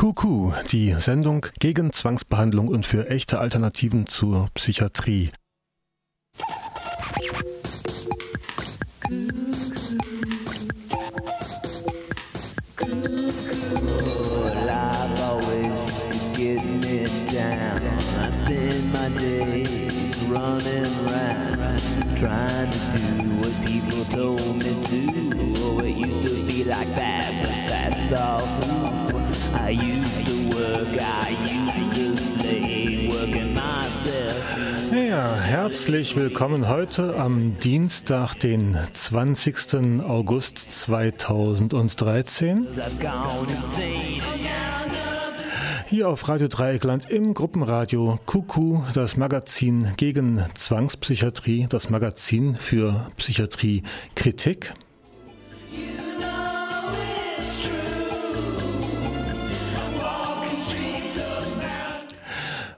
Kuku, die Sendung gegen Zwangsbehandlung und für echte Alternativen zur Psychiatrie. Herzlich willkommen heute am Dienstag, den 20. August 2013. Hier auf Radio Dreieckland im Gruppenradio Kuku, das Magazin gegen Zwangspsychiatrie, das Magazin für Psychiatriekritik.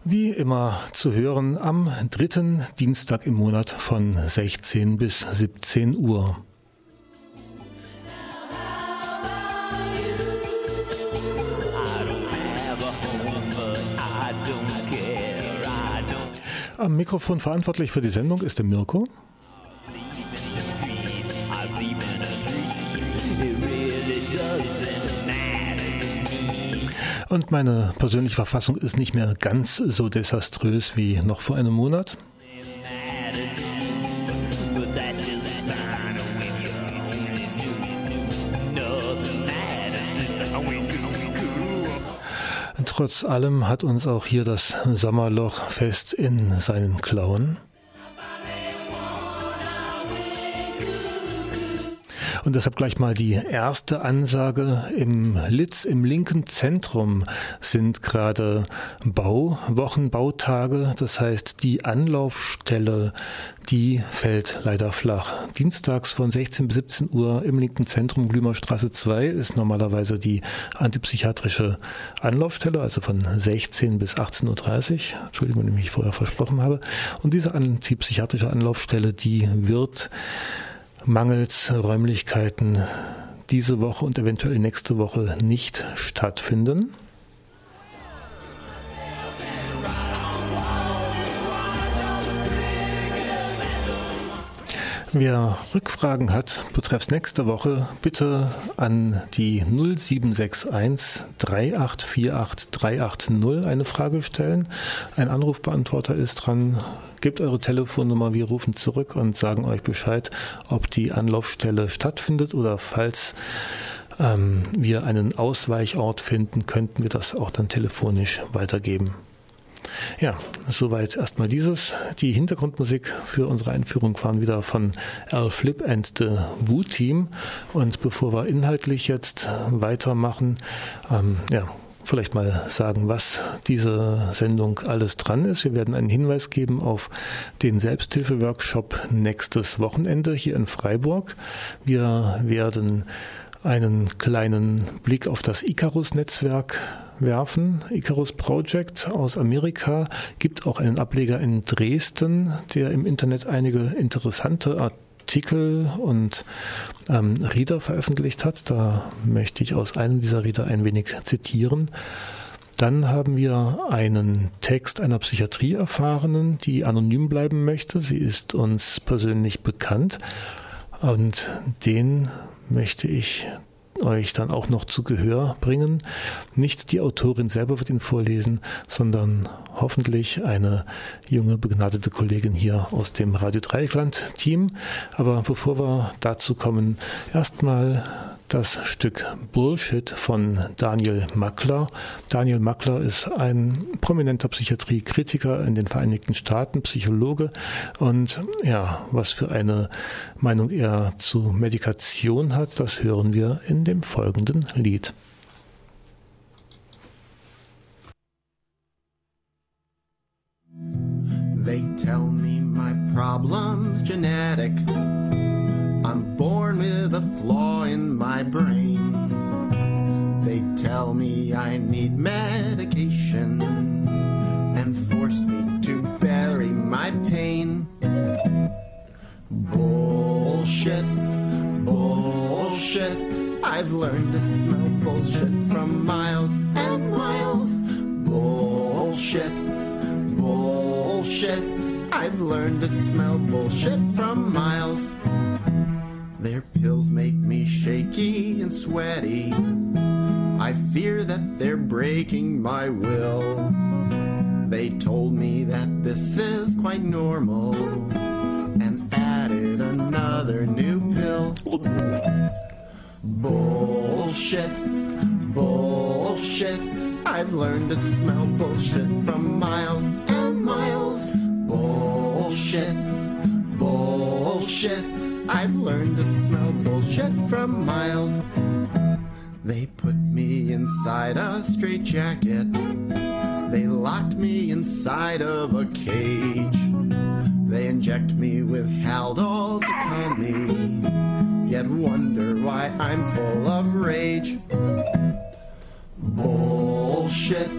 Wie immer zu hören am dritten Dienstag im Monat von 16 bis 17 Uhr. Am Mikrofon verantwortlich für die Sendung ist der Mirko. Und meine persönliche Verfassung ist nicht mehr ganz so desaströs wie noch vor einem Monat. Trotz allem hat uns auch hier das Sommerloch fest in seinen Klauen. Und deshalb gleich mal die erste Ansage. Im Litz, im linken Zentrum sind gerade Bauwochen, Bautage. Das heißt, die Anlaufstelle, die fällt leider flach. Dienstags von 16 bis 17 Uhr im linken Zentrum, Glümerstraße 2, ist normalerweise die antipsychiatrische Anlaufstelle, also von 16 bis 18.30 Uhr. Entschuldigung, wenn ich mich vorher versprochen habe. Und diese antipsychiatrische Anlaufstelle, die wird mangels Räumlichkeiten diese Woche und eventuell nächste Woche nicht stattfinden. Wer Rückfragen hat, betreffs nächste Woche, bitte an die 0761 3848 380 eine Frage stellen. Ein Anrufbeantworter ist dran. Gebt eure Telefonnummer, wir rufen zurück und sagen euch Bescheid, ob die Anlaufstelle stattfindet oder falls ähm, wir einen Ausweichort finden, könnten wir das auch dann telefonisch weitergeben. Ja, soweit erstmal dieses. Die Hintergrundmusik für unsere Einführung waren wieder von Al Flip and the Wu Team. Und bevor wir inhaltlich jetzt weitermachen, ähm, ja, vielleicht mal sagen, was diese Sendung alles dran ist. Wir werden einen Hinweis geben auf den Selbsthilfe-Workshop nächstes Wochenende hier in Freiburg. Wir werden einen kleinen Blick auf das Icarus-Netzwerk werfen. Icarus Project aus Amerika gibt auch einen Ableger in Dresden, der im Internet einige interessante Artikel und ähm, Reader veröffentlicht hat. Da möchte ich aus einem dieser Reader ein wenig zitieren. Dann haben wir einen Text einer Psychiatrieerfahrenen, die anonym bleiben möchte. Sie ist uns persönlich bekannt und den möchte ich euch dann auch noch zu Gehör bringen. Nicht die Autorin selber wird ihn vorlesen, sondern hoffentlich eine junge, begnadete Kollegin hier aus dem Radio Dreieckland Team. Aber bevor wir dazu kommen, erstmal das Stück Bullshit von Daniel Mackler. Daniel Mackler ist ein prominenter Psychiatriekritiker in den Vereinigten Staaten, Psychologe. Und ja, was für eine Meinung er zu Medikation hat, das hören wir in dem folgenden Lied. They tell me my problem's genetic. I'm born with a flaw in my brain. They tell me I need medication and force me to bury my pain. Bullshit, bullshit. I've learned to smell bullshit from miles and miles bullshit, bullshit. I've learned to smell bullshit from miles. Their pills make me shaky and sweaty. I fear that they're breaking my will. They told me that this is quite normal and added another new pill. Bullshit, bullshit. I've learned to smell bullshit from miles and miles. Bullshit, bullshit. I've learned to smell bullshit from miles. They put me inside a straitjacket. They locked me inside of a cage. They inject me with Haldol to calm me, yet wonder why I'm full of rage. Bullshit,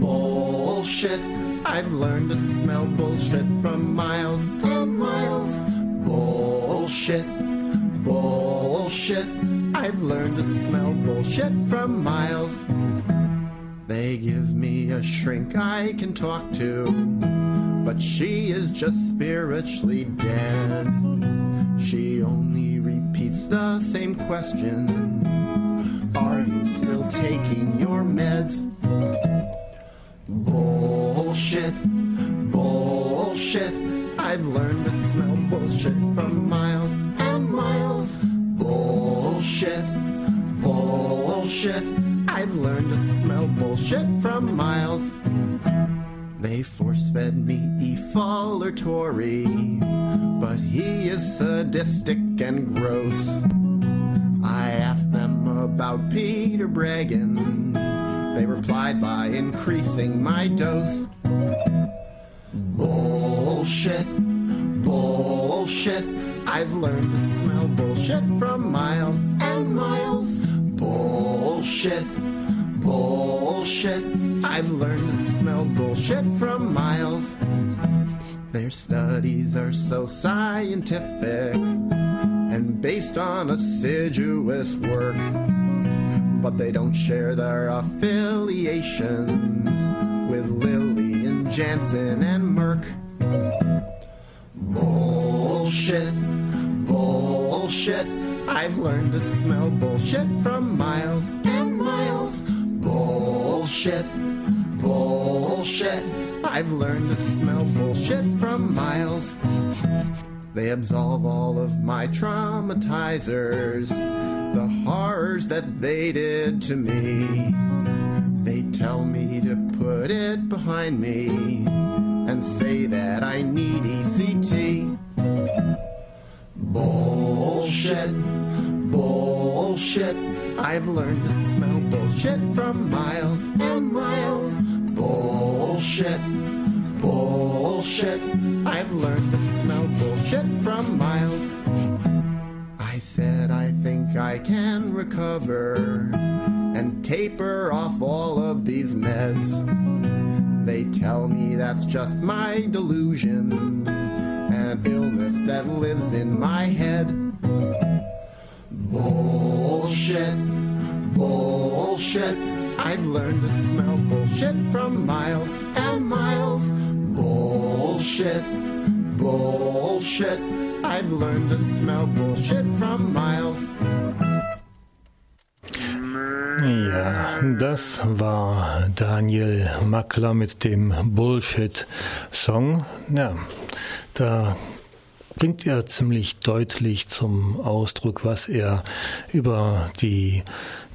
bullshit. I've learned to smell bullshit from miles and miles. Bullshit, bullshit. I've learned to smell bullshit from miles. They give me a shrink I can talk to, but she is just spiritually dead. She only repeats the same question Are you still taking your meds? Bullshit, bullshit. I've learned to bullshit from miles and miles. Bullshit, bullshit. I've learned to smell bullshit from miles. They force fed me Efal or Tory, but he is sadistic and gross. I asked them about Peter Bregan. They replied by increasing my dose. Bullshit, bullshit. I've learned to smell bullshit from miles and miles. Bullshit, bullshit. I've learned to smell bullshit from miles. Their studies are so scientific and based on assiduous work, but they don't share their affiliations with Lilly and Jansen and Merck. Bullshit, bullshit. I've learned to smell bullshit from miles and miles. Bullshit, bullshit. I've learned to smell bullshit from miles. They absolve all of my traumatizers, the horrors that they did to me. They tell me to put it behind me and say that I need ECT. Bullshit, bullshit. I've learned to smell bullshit from miles and miles. Bullshit, bullshit. I've learned to smell bullshit from miles. I said I think I can recover and taper off all of these meds. They tell me that's just my delusion, an illness that lives in my head. Bullshit, bullshit. I've learned to smell bullshit from miles and miles. Bullshit, bullshit. I've learned to smell bullshit from miles. Ja, das war Daniel Mackler mit dem Bullshit-Song. Ja, da bringt er ziemlich deutlich zum Ausdruck, was er über die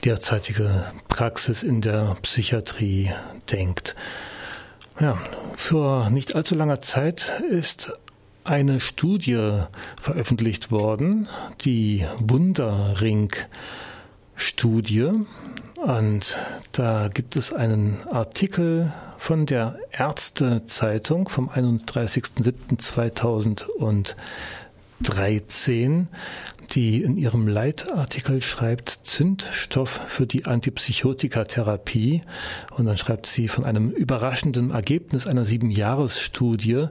derzeitige Praxis in der Psychiatrie denkt. Ja, vor nicht allzu langer Zeit ist eine Studie veröffentlicht worden, die Wunderring-Studie. Und da gibt es einen Artikel von der Ärztezeitung vom 31.07.2013. 13, die in ihrem Leitartikel schreibt Zündstoff für die Antipsychotikatherapie. Und dann schreibt sie von einem überraschenden Ergebnis einer Siebenjahresstudie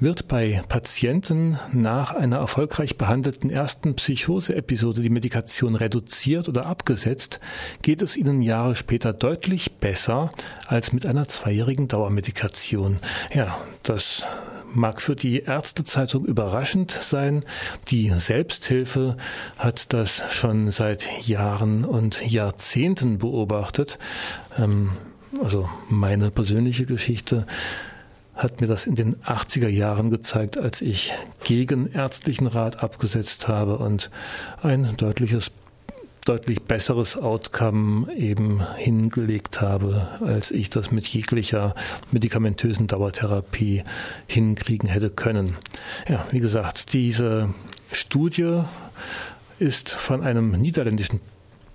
wird bei Patienten nach einer erfolgreich behandelten ersten Psychoseepisode die Medikation reduziert oder abgesetzt, geht es ihnen Jahre später deutlich besser als mit einer zweijährigen Dauermedikation. Ja, das mag für die Ärztezeitung überraschend sein. Die Selbsthilfe hat das schon seit Jahren und Jahrzehnten beobachtet. Ähm, also meine persönliche Geschichte hat mir das in den 80er Jahren gezeigt, als ich gegen ärztlichen Rat abgesetzt habe und ein deutliches deutlich besseres Outcome eben hingelegt habe, als ich das mit jeglicher medikamentösen Dauertherapie hinkriegen hätte können. Ja, wie gesagt, diese Studie ist von einem niederländischen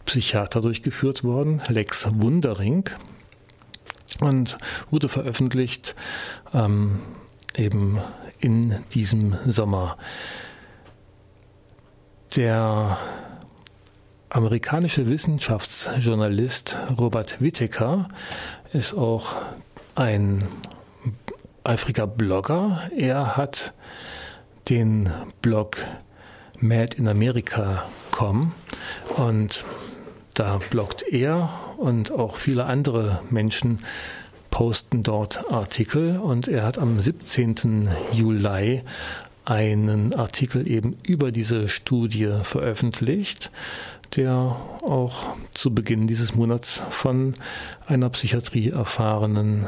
Psychiater durchgeführt worden, Lex Wundering, und wurde veröffentlicht ähm, eben in diesem Sommer. Der amerikanische Wissenschaftsjournalist Robert Whittaker ist auch ein eifriger Blogger. Er hat den Blog Mad in America.com und da bloggt er und auch viele andere Menschen posten dort Artikel und er hat am 17. Juli einen Artikel eben über diese Studie veröffentlicht der auch zu Beginn dieses Monats von einer Psychiatrie erfahrenen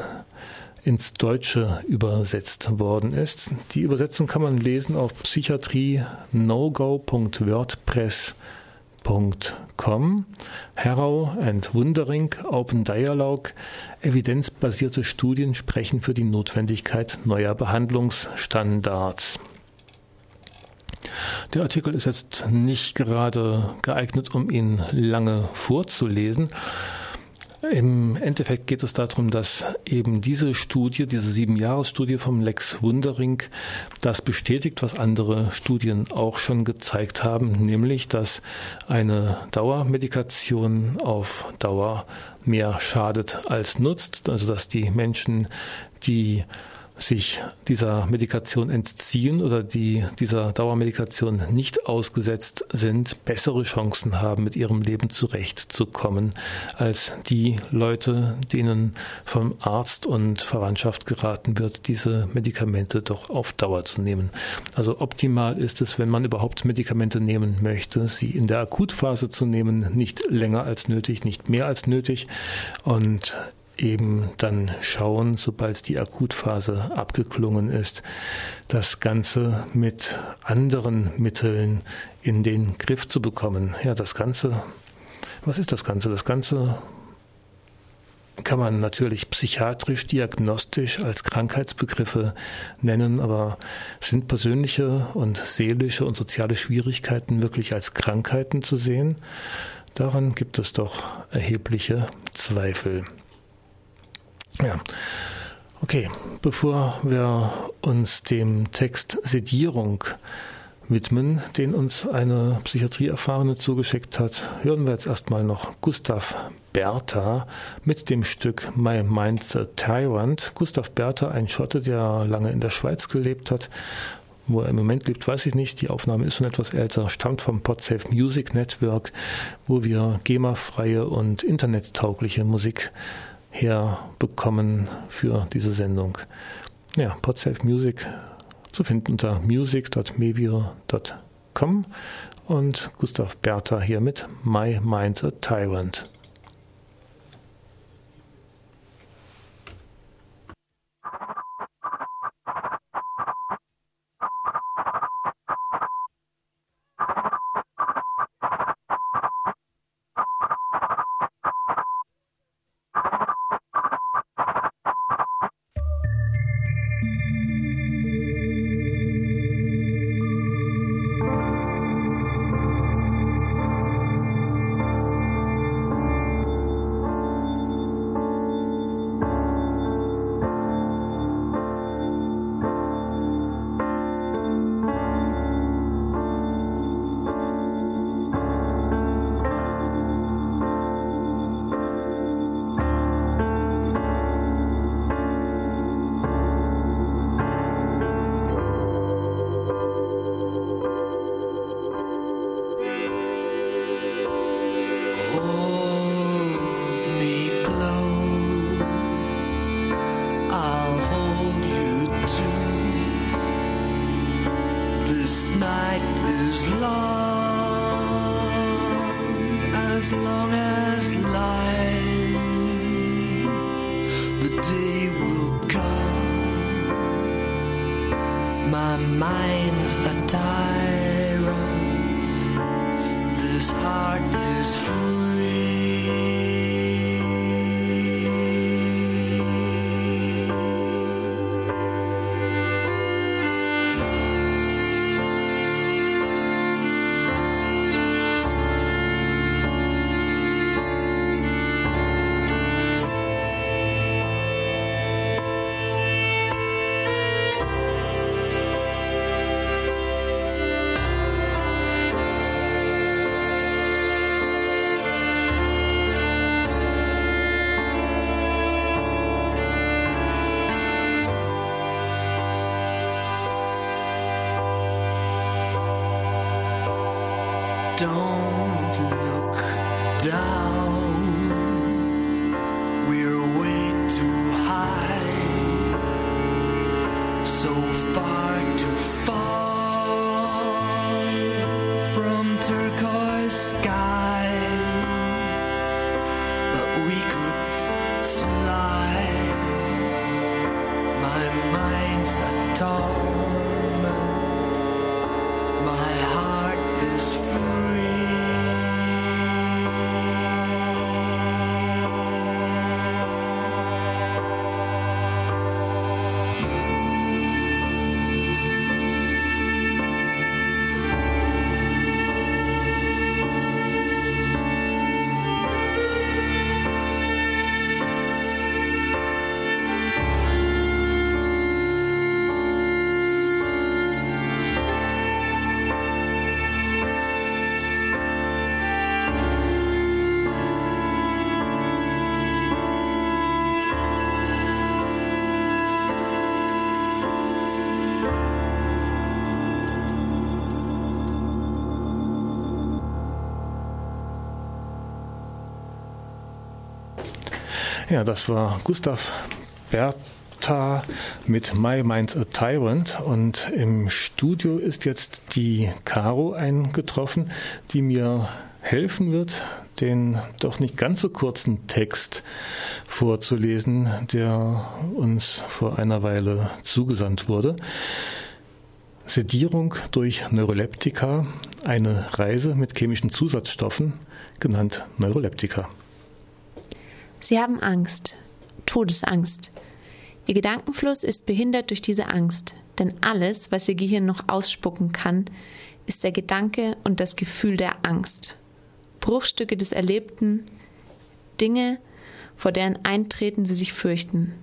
ins Deutsche übersetzt worden ist. Die Übersetzung kann man lesen auf psychiatrie-nogo.wordpress.com. Harrow and Wundering, Open Dialogue, evidenzbasierte Studien sprechen für die Notwendigkeit neuer Behandlungsstandards. Der Artikel ist jetzt nicht gerade geeignet, um ihn lange vorzulesen. Im Endeffekt geht es darum, dass eben diese Studie, diese Sieben-Jahres-Studie vom Lex Wundering, das bestätigt, was andere Studien auch schon gezeigt haben, nämlich, dass eine Dauermedikation auf Dauer mehr schadet als nutzt. Also, dass die Menschen, die sich dieser Medikation entziehen oder die dieser Dauermedikation nicht ausgesetzt sind, bessere Chancen haben, mit ihrem Leben zurechtzukommen, als die Leute, denen vom Arzt und Verwandtschaft geraten wird, diese Medikamente doch auf Dauer zu nehmen. Also optimal ist es, wenn man überhaupt Medikamente nehmen möchte, sie in der Akutphase zu nehmen, nicht länger als nötig, nicht mehr als nötig und eben dann schauen, sobald die Akutphase abgeklungen ist, das Ganze mit anderen Mitteln in den Griff zu bekommen. Ja, das Ganze, was ist das Ganze? Das Ganze kann man natürlich psychiatrisch, diagnostisch als Krankheitsbegriffe nennen, aber sind persönliche und seelische und soziale Schwierigkeiten wirklich als Krankheiten zu sehen? Daran gibt es doch erhebliche Zweifel. Ja. Okay, bevor wir uns dem Text Sedierung widmen, den uns eine Psychiatrieerfahrene zugeschickt hat, hören wir jetzt erstmal noch Gustav Bertha mit dem Stück My Mind the Tyrant. Gustav Bertha, ein Schotte, der lange in der Schweiz gelebt hat. Wo er im Moment lebt, weiß ich nicht. Die Aufnahme ist schon etwas älter, stammt vom Podsafe Music Network, wo wir GEMA-freie und internettaugliche Musik herbekommen für diese Sendung. Ja, Podsafe Music zu finden unter music.mevio.com und Gustav Bertha hier mit My Mind a Tyrant. Ja, das war Gustav Bertha mit My Mind's a Tyrant und im Studio ist jetzt die Caro eingetroffen, die mir helfen wird, den doch nicht ganz so kurzen Text vorzulesen, der uns vor einer Weile zugesandt wurde. Sedierung durch Neuroleptika, eine Reise mit chemischen Zusatzstoffen, genannt Neuroleptika. Sie haben Angst, Todesangst. Ihr Gedankenfluss ist behindert durch diese Angst, denn alles, was Ihr Gehirn noch ausspucken kann, ist der Gedanke und das Gefühl der Angst. Bruchstücke des Erlebten, Dinge, vor deren Eintreten Sie sich fürchten.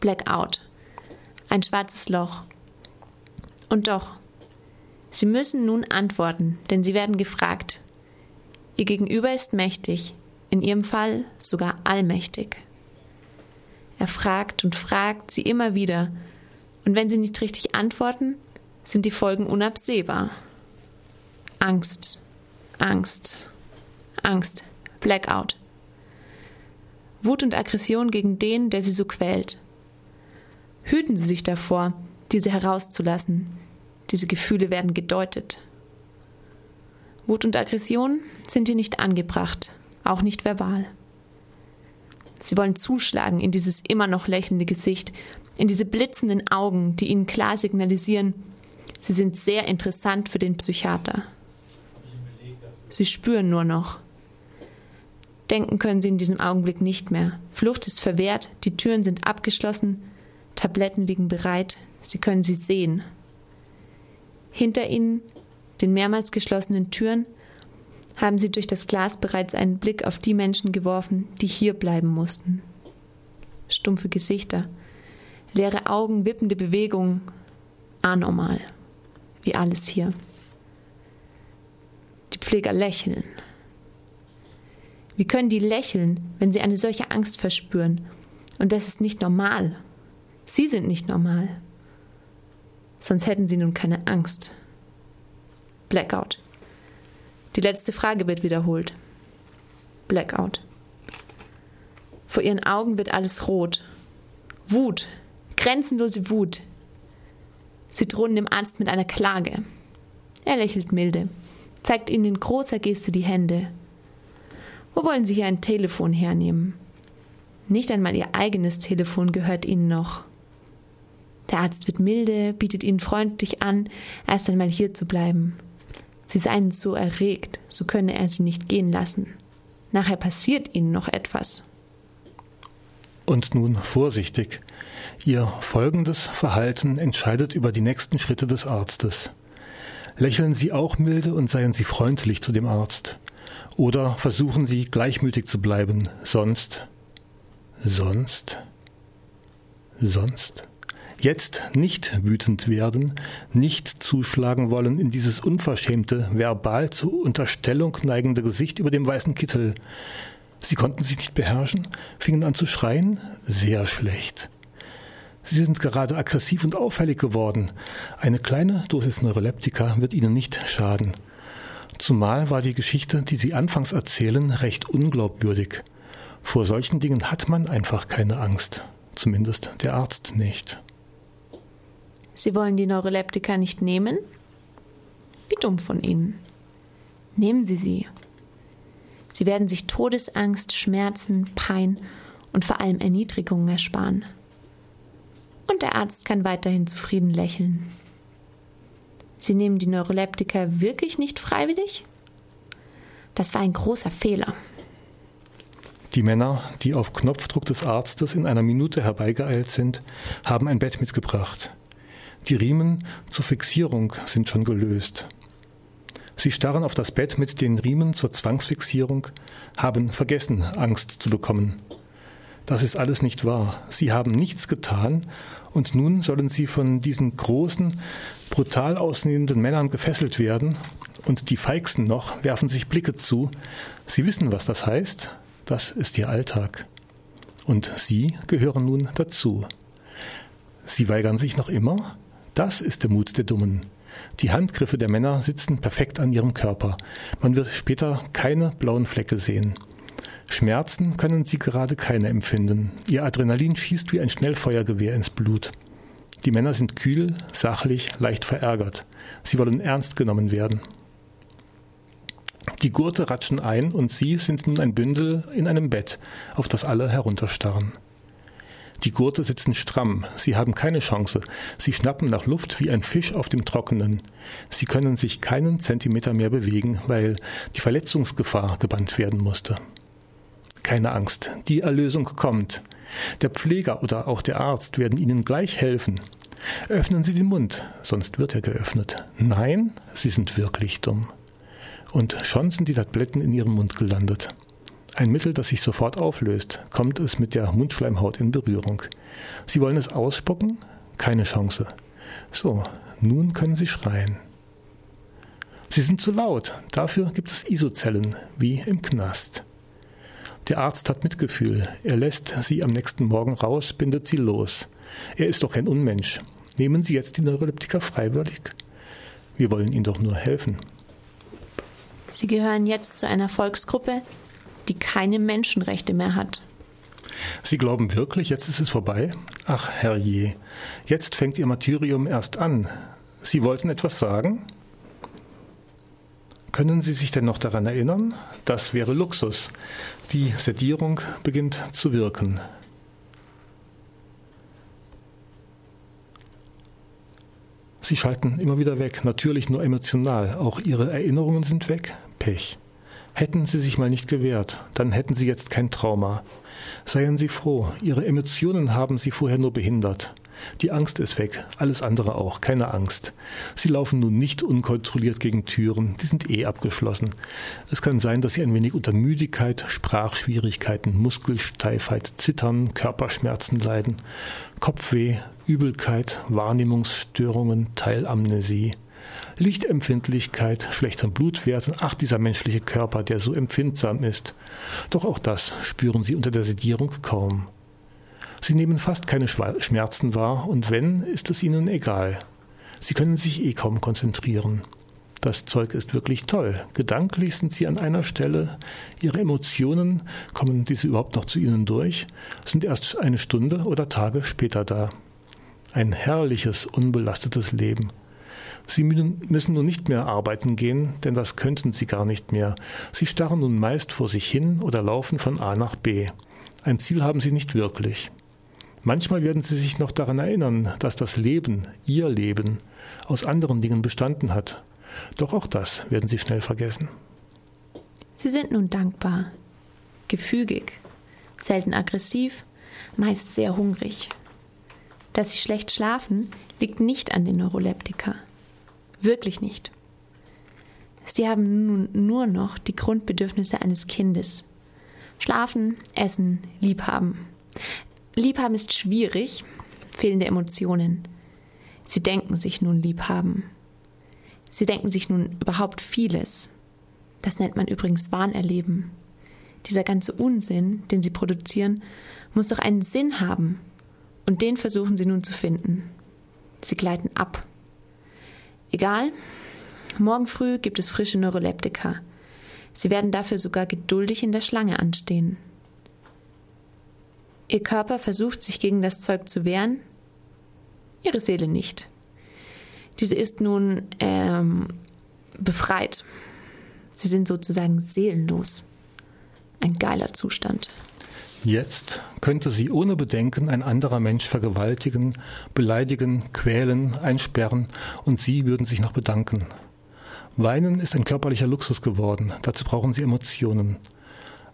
Blackout, ein schwarzes Loch. Und doch, Sie müssen nun antworten, denn Sie werden gefragt. Ihr Gegenüber ist mächtig, in Ihrem Fall sogar allmächtig. Er fragt und fragt Sie immer wieder, und wenn Sie nicht richtig antworten, sind die Folgen unabsehbar. Angst, Angst, Angst, Blackout. Wut und Aggression gegen den, der Sie so quält. Hüten Sie sich davor, diese herauszulassen. Diese Gefühle werden gedeutet. Wut und Aggression sind hier nicht angebracht, auch nicht verbal. Sie wollen zuschlagen in dieses immer noch lächelnde Gesicht, in diese blitzenden Augen, die ihnen klar signalisieren, sie sind sehr interessant für den Psychiater. Sie spüren nur noch. Denken können sie in diesem Augenblick nicht mehr. Flucht ist verwehrt, die Türen sind abgeschlossen, Tabletten liegen bereit, sie können sie sehen. Hinter ihnen, den mehrmals geschlossenen Türen, haben sie durch das Glas bereits einen Blick auf die Menschen geworfen, die hier bleiben mussten. Stumpfe Gesichter, leere Augen, wippende Bewegungen, anormal, wie alles hier. Die Pfleger lächeln. Wie können die lächeln, wenn sie eine solche Angst verspüren? Und das ist nicht normal. Sie sind nicht normal. Sonst hätten sie nun keine Angst. Blackout. Die letzte Frage wird wiederholt. Blackout. Vor ihren Augen wird alles rot. Wut, grenzenlose Wut. Sie drohen dem Arzt mit einer Klage. Er lächelt milde, zeigt ihnen in großer Geste die Hände. Wo wollen Sie hier ein Telefon hernehmen? Nicht einmal Ihr eigenes Telefon gehört Ihnen noch. Der Arzt wird milde, bietet Ihnen freundlich an, erst einmal hier zu bleiben. Sie seien so erregt, so könne er Sie nicht gehen lassen. Nachher passiert Ihnen noch etwas. Und nun vorsichtig. Ihr folgendes Verhalten entscheidet über die nächsten Schritte des Arztes. Lächeln Sie auch milde und seien Sie freundlich zu dem Arzt. Oder versuchen Sie gleichmütig zu bleiben, sonst, sonst, sonst. Jetzt nicht wütend werden, nicht zuschlagen wollen in dieses unverschämte, verbal zur Unterstellung neigende Gesicht über dem weißen Kittel. Sie konnten sich nicht beherrschen, fingen an zu schreien, sehr schlecht. Sie sind gerade aggressiv und auffällig geworden. Eine kleine Dosis Neuroleptika wird Ihnen nicht schaden. Zumal war die Geschichte, die Sie anfangs erzählen, recht unglaubwürdig. Vor solchen Dingen hat man einfach keine Angst. Zumindest der Arzt nicht. Sie wollen die Neuroleptika nicht nehmen? Wie dumm von Ihnen. Nehmen Sie sie. Sie werden sich Todesangst, Schmerzen, Pein und vor allem Erniedrigungen ersparen. Und der Arzt kann weiterhin zufrieden lächeln. Sie nehmen die Neuroleptika wirklich nicht freiwillig? Das war ein großer Fehler. Die Männer, die auf Knopfdruck des Arztes in einer Minute herbeigeeilt sind, haben ein Bett mitgebracht. Die Riemen zur Fixierung sind schon gelöst. Sie starren auf das Bett mit den Riemen zur Zwangsfixierung, haben vergessen, Angst zu bekommen. Das ist alles nicht wahr. Sie haben nichts getan und nun sollen sie von diesen großen, brutal aussehenden Männern gefesselt werden und die Feigsten noch werfen sich Blicke zu. Sie wissen, was das heißt. Das ist ihr Alltag. Und sie gehören nun dazu. Sie weigern sich noch immer? Das ist der Mut der Dummen. Die Handgriffe der Männer sitzen perfekt an ihrem Körper. Man wird später keine blauen Flecke sehen. Schmerzen können sie gerade keine empfinden. Ihr Adrenalin schießt wie ein Schnellfeuergewehr ins Blut. Die Männer sind kühl, sachlich, leicht verärgert. Sie wollen ernst genommen werden. Die Gurte ratschen ein und sie sind nun ein Bündel in einem Bett, auf das alle herunterstarren. Die Gurte sitzen stramm, sie haben keine Chance, sie schnappen nach Luft wie ein Fisch auf dem Trockenen. Sie können sich keinen Zentimeter mehr bewegen, weil die Verletzungsgefahr gebannt werden musste. Keine Angst, die Erlösung kommt. Der Pfleger oder auch der Arzt werden Ihnen gleich helfen. Öffnen Sie den Mund, sonst wird er geöffnet. Nein, Sie sind wirklich dumm. Und schon sind die Tabletten in Ihrem Mund gelandet ein Mittel, das sich sofort auflöst, kommt es mit der Mundschleimhaut in Berührung. Sie wollen es ausspucken? Keine Chance. So, nun können Sie schreien. Sie sind zu laut. Dafür gibt es Isozellen, wie im Knast. Der Arzt hat Mitgefühl. Er lässt sie am nächsten Morgen raus, bindet sie los. Er ist doch kein Unmensch. Nehmen Sie jetzt die Neuroleptika freiwillig? Wir wollen Ihnen doch nur helfen. Sie gehören jetzt zu einer Volksgruppe, die keine Menschenrechte mehr hat. Sie glauben wirklich, jetzt ist es vorbei? Ach, herrje, jetzt fängt Ihr Martyrium erst an. Sie wollten etwas sagen? Können Sie sich denn noch daran erinnern? Das wäre Luxus. Die Sedierung beginnt zu wirken. Sie schalten immer wieder weg, natürlich nur emotional. Auch Ihre Erinnerungen sind weg. Pech. Hätten Sie sich mal nicht gewehrt, dann hätten Sie jetzt kein Trauma. Seien Sie froh, Ihre Emotionen haben Sie vorher nur behindert. Die Angst ist weg, alles andere auch, keine Angst. Sie laufen nun nicht unkontrolliert gegen Türen, die sind eh abgeschlossen. Es kann sein, dass Sie ein wenig unter Müdigkeit, Sprachschwierigkeiten, Muskelsteifheit, Zittern, Körperschmerzen leiden, Kopfweh, Übelkeit, Wahrnehmungsstörungen, Teilamnesie. Lichtempfindlichkeit, schlechteren Blutwerten, ach dieser menschliche Körper, der so empfindsam ist. Doch auch das spüren Sie unter der Sedierung kaum. Sie nehmen fast keine Schmerzen wahr, und wenn, ist es Ihnen egal. Sie können sich eh kaum konzentrieren. Das Zeug ist wirklich toll. Gedanklich sind Sie an einer Stelle. Ihre Emotionen, kommen diese überhaupt noch zu Ihnen durch, sind erst eine Stunde oder Tage später da. Ein herrliches, unbelastetes Leben. Sie müssen nun nicht mehr arbeiten gehen, denn das könnten Sie gar nicht mehr. Sie starren nun meist vor sich hin oder laufen von A nach B. Ein Ziel haben Sie nicht wirklich. Manchmal werden Sie sich noch daran erinnern, dass das Leben, Ihr Leben, aus anderen Dingen bestanden hat. Doch auch das werden Sie schnell vergessen. Sie sind nun dankbar, gefügig, selten aggressiv, meist sehr hungrig. Dass Sie schlecht schlafen, liegt nicht an den Neuroleptika. Wirklich nicht. Sie haben nun nur noch die Grundbedürfnisse eines Kindes. Schlafen, essen, liebhaben. Liebhaben ist schwierig, fehlende Emotionen. Sie denken sich nun Liebhaben. Sie denken sich nun überhaupt vieles. Das nennt man übrigens Wahnerleben. Dieser ganze Unsinn, den sie produzieren, muss doch einen Sinn haben. Und den versuchen sie nun zu finden. Sie gleiten ab. Egal, morgen früh gibt es frische Neuroleptika. Sie werden dafür sogar geduldig in der Schlange anstehen. Ihr Körper versucht sich gegen das Zeug zu wehren, ihre Seele nicht. Diese ist nun ähm, befreit. Sie sind sozusagen seelenlos. Ein geiler Zustand. Jetzt könnte sie ohne Bedenken ein anderer Mensch vergewaltigen, beleidigen, quälen, einsperren und sie würden sich noch bedanken. Weinen ist ein körperlicher Luxus geworden, dazu brauchen sie Emotionen.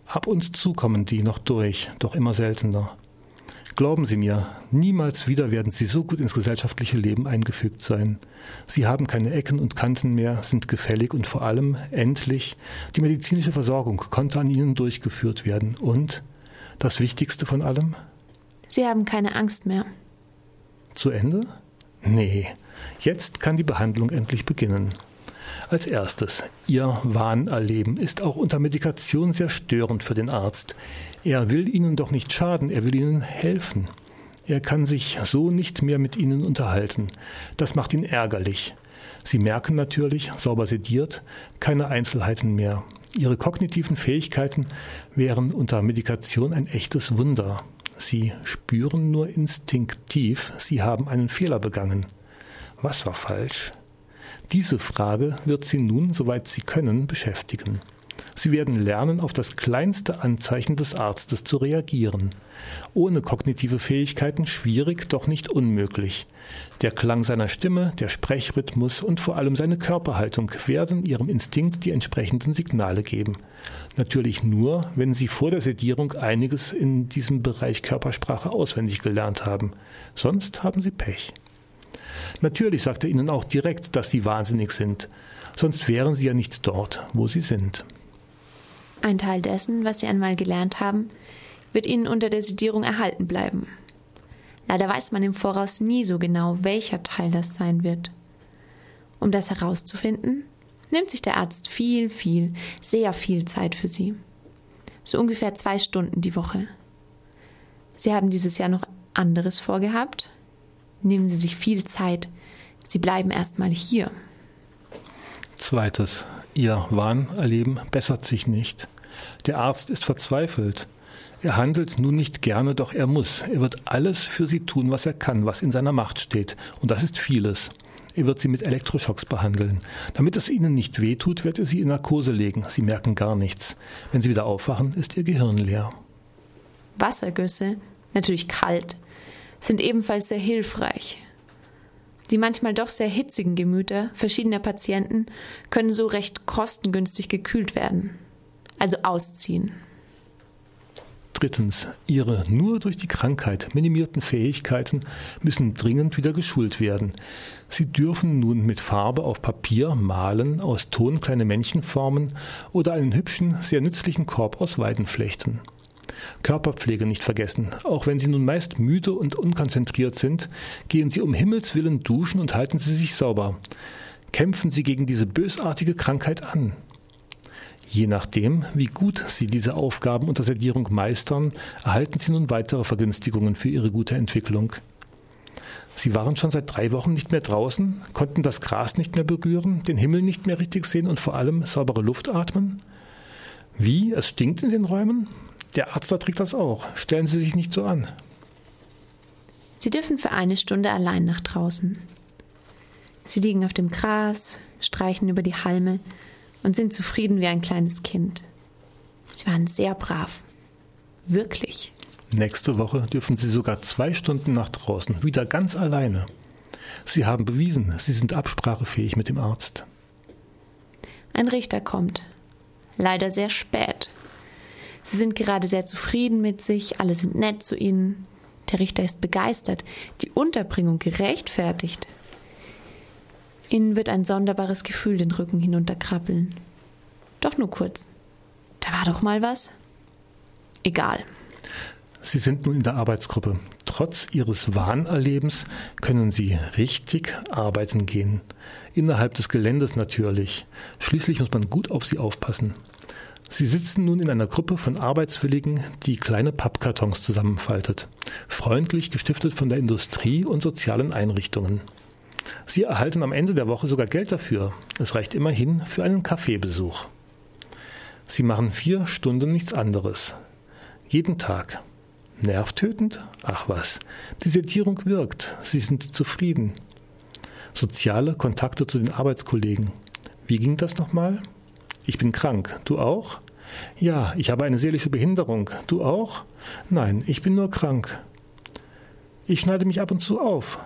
Ab und zu kommen die noch durch, doch immer seltener. Glauben Sie mir, niemals wieder werden Sie so gut ins gesellschaftliche Leben eingefügt sein. Sie haben keine Ecken und Kanten mehr, sind gefällig und vor allem, endlich, die medizinische Versorgung konnte an Ihnen durchgeführt werden. Und, das Wichtigste von allem? Sie haben keine Angst mehr. Zu Ende? Nee, jetzt kann die Behandlung endlich beginnen. Als erstes, Ihr Wahnerleben ist auch unter Medikation sehr störend für den Arzt. Er will Ihnen doch nicht schaden, er will Ihnen helfen. Er kann sich so nicht mehr mit Ihnen unterhalten. Das macht ihn ärgerlich. Sie merken natürlich, sauber sediert, keine Einzelheiten mehr. Ihre kognitiven Fähigkeiten wären unter Medikation ein echtes Wunder. Sie spüren nur instinktiv, Sie haben einen Fehler begangen. Was war falsch? Diese Frage wird Sie nun, soweit Sie können, beschäftigen. Sie werden lernen, auf das kleinste Anzeichen des Arztes zu reagieren. Ohne kognitive Fähigkeiten schwierig, doch nicht unmöglich. Der Klang seiner Stimme, der Sprechrhythmus und vor allem seine Körperhaltung werden Ihrem Instinkt die entsprechenden Signale geben. Natürlich nur, wenn Sie vor der Sedierung einiges in diesem Bereich Körpersprache auswendig gelernt haben. Sonst haben Sie Pech. Natürlich sagt er ihnen auch direkt, dass sie wahnsinnig sind, sonst wären sie ja nicht dort, wo sie sind. Ein Teil dessen, was sie einmal gelernt haben, wird ihnen unter der Sedierung erhalten bleiben. Leider weiß man im Voraus nie so genau, welcher Teil das sein wird. Um das herauszufinden, nimmt sich der Arzt viel, viel, sehr viel Zeit für sie. So ungefähr zwei Stunden die Woche. Sie haben dieses Jahr noch anderes vorgehabt? Nehmen Sie sich viel Zeit. Sie bleiben erstmal hier. Zweites. Ihr Wahnerleben bessert sich nicht. Der Arzt ist verzweifelt. Er handelt nun nicht gerne, doch er muss. Er wird alles für sie tun, was er kann, was in seiner Macht steht. Und das ist vieles. Er wird sie mit Elektroschocks behandeln. Damit es ihnen nicht wehtut, wird er sie in Narkose legen. Sie merken gar nichts. Wenn sie wieder aufwachen, ist ihr Gehirn leer. Wassergüsse, natürlich kalt, sind ebenfalls sehr hilfreich. Die manchmal doch sehr hitzigen Gemüter verschiedener Patienten können so recht kostengünstig gekühlt werden, also ausziehen. Drittens, ihre nur durch die Krankheit minimierten Fähigkeiten müssen dringend wieder geschult werden. Sie dürfen nun mit Farbe auf Papier malen, aus Ton kleine Männchen formen oder einen hübschen, sehr nützlichen Korb aus Weiden flechten. Körperpflege nicht vergessen. Auch wenn Sie nun meist müde und unkonzentriert sind, gehen Sie um Himmels willen duschen und halten Sie sich sauber. Kämpfen Sie gegen diese bösartige Krankheit an. Je nachdem, wie gut Sie diese Aufgaben unter Sedierung meistern, erhalten Sie nun weitere Vergünstigungen für Ihre gute Entwicklung. Sie waren schon seit drei Wochen nicht mehr draußen, konnten das Gras nicht mehr berühren, den Himmel nicht mehr richtig sehen und vor allem saubere Luft atmen. Wie? Es stinkt in den Räumen? Der Arzt erträgt das auch. Stellen Sie sich nicht so an. Sie dürfen für eine Stunde allein nach draußen. Sie liegen auf dem Gras, streichen über die Halme und sind zufrieden wie ein kleines Kind. Sie waren sehr brav. Wirklich. Nächste Woche dürfen Sie sogar zwei Stunden nach draußen, wieder ganz alleine. Sie haben bewiesen, Sie sind absprachefähig mit dem Arzt. Ein Richter kommt. Leider sehr spät. Sie sind gerade sehr zufrieden mit sich, alle sind nett zu ihnen. Der Richter ist begeistert, die Unterbringung gerechtfertigt. Ihnen wird ein sonderbares Gefühl den Rücken hinunterkrabbeln. Doch nur kurz. Da war doch mal was. Egal. Sie sind nun in der Arbeitsgruppe. Trotz Ihres Wahnerlebens können Sie richtig arbeiten gehen. Innerhalb des Geländes natürlich. Schließlich muss man gut auf Sie aufpassen. Sie sitzen nun in einer Gruppe von Arbeitswilligen, die kleine Pappkartons zusammenfaltet, freundlich gestiftet von der Industrie und sozialen Einrichtungen. Sie erhalten am Ende der Woche sogar Geld dafür. Es reicht immerhin für einen Kaffeebesuch. Sie machen vier Stunden nichts anderes. Jeden Tag. Nervtötend? Ach was. Die Sedierung wirkt. Sie sind zufrieden. Soziale Kontakte zu den Arbeitskollegen. Wie ging das nochmal? Ich bin krank. Du auch? Ja, ich habe eine seelische Behinderung. Du auch? Nein, ich bin nur krank. Ich schneide mich ab und zu auf.